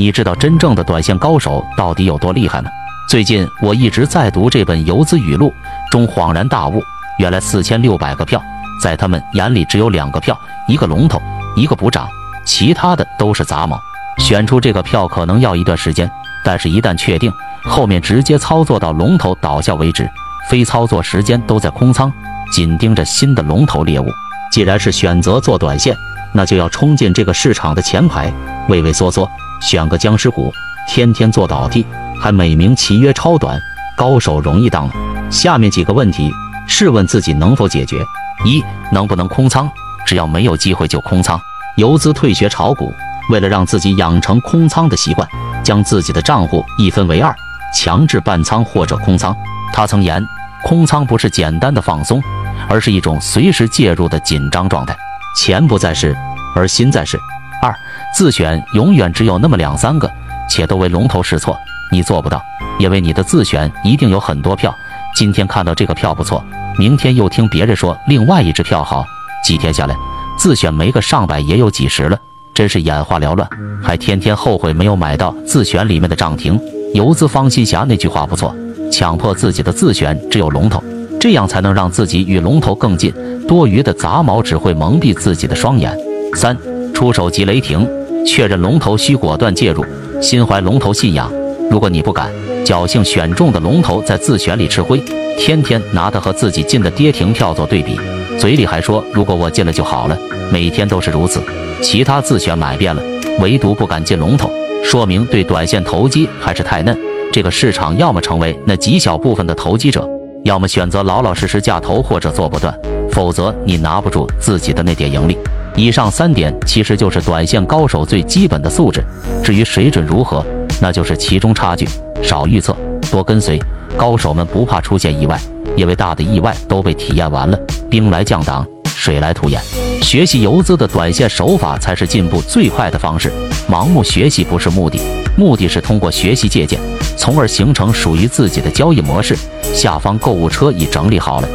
你知道真正的短线高手到底有多厉害吗？最近我一直在读这本游资语录，中恍然大悟，原来四千六百个票，在他们眼里只有两个票，一个龙头，一个补涨，其他的都是杂毛。选出这个票可能要一段时间，但是一旦确定，后面直接操作到龙头倒下为止，非操作时间都在空仓，紧盯着新的龙头猎物。既然是选择做短线，那就要冲进这个市场的前排，畏畏缩缩。选个僵尸股，天天做倒地，还美名其曰超短高手，容易当吗？下面几个问题，试问自己能否解决？一，能不能空仓？只要没有机会就空仓。游资退学炒股，为了让自己养成空仓的习惯，将自己的账户一分为二，强制半仓或者空仓。他曾言，空仓不是简单的放松，而是一种随时介入的紧张状态。钱不在市，而心在市。二自选永远只有那么两三个，且都为龙头试错，你做不到，因为你的自选一定有很多票。今天看到这个票不错，明天又听别人说另外一只票好，几天下来，自选没个上百也有几十了，真是眼花缭乱，还天天后悔没有买到自选里面的涨停。游资方新霞那句话不错，强迫自己的自选只有龙头，这样才能让自己与龙头更近，多余的杂毛只会蒙蔽自己的双眼。三。出手即雷霆，确认龙头需果断介入，心怀龙头信仰。如果你不敢，侥幸选中的龙头在自选里吃灰，天天拿它和自己进的跌停票做对比，嘴里还说如果我进了就好了，每天都是如此。其他自选买遍了，唯独不敢进龙头，说明对短线投机还是太嫩。这个市场要么成为那极小部分的投机者，要么选择老老实实价投或者做不断，否则你拿不住自己的那点盈利。以上三点其实就是短线高手最基本的素质，至于水准如何，那就是其中差距。少预测，多跟随。高手们不怕出现意外，因为大的意外都被体验完了。兵来将挡，水来土掩。学习游资的短线手法才是进步最快的方式。盲目学习不是目的，目的是通过学习借鉴，从而形成属于自己的交易模式。下方购物车已整理好了。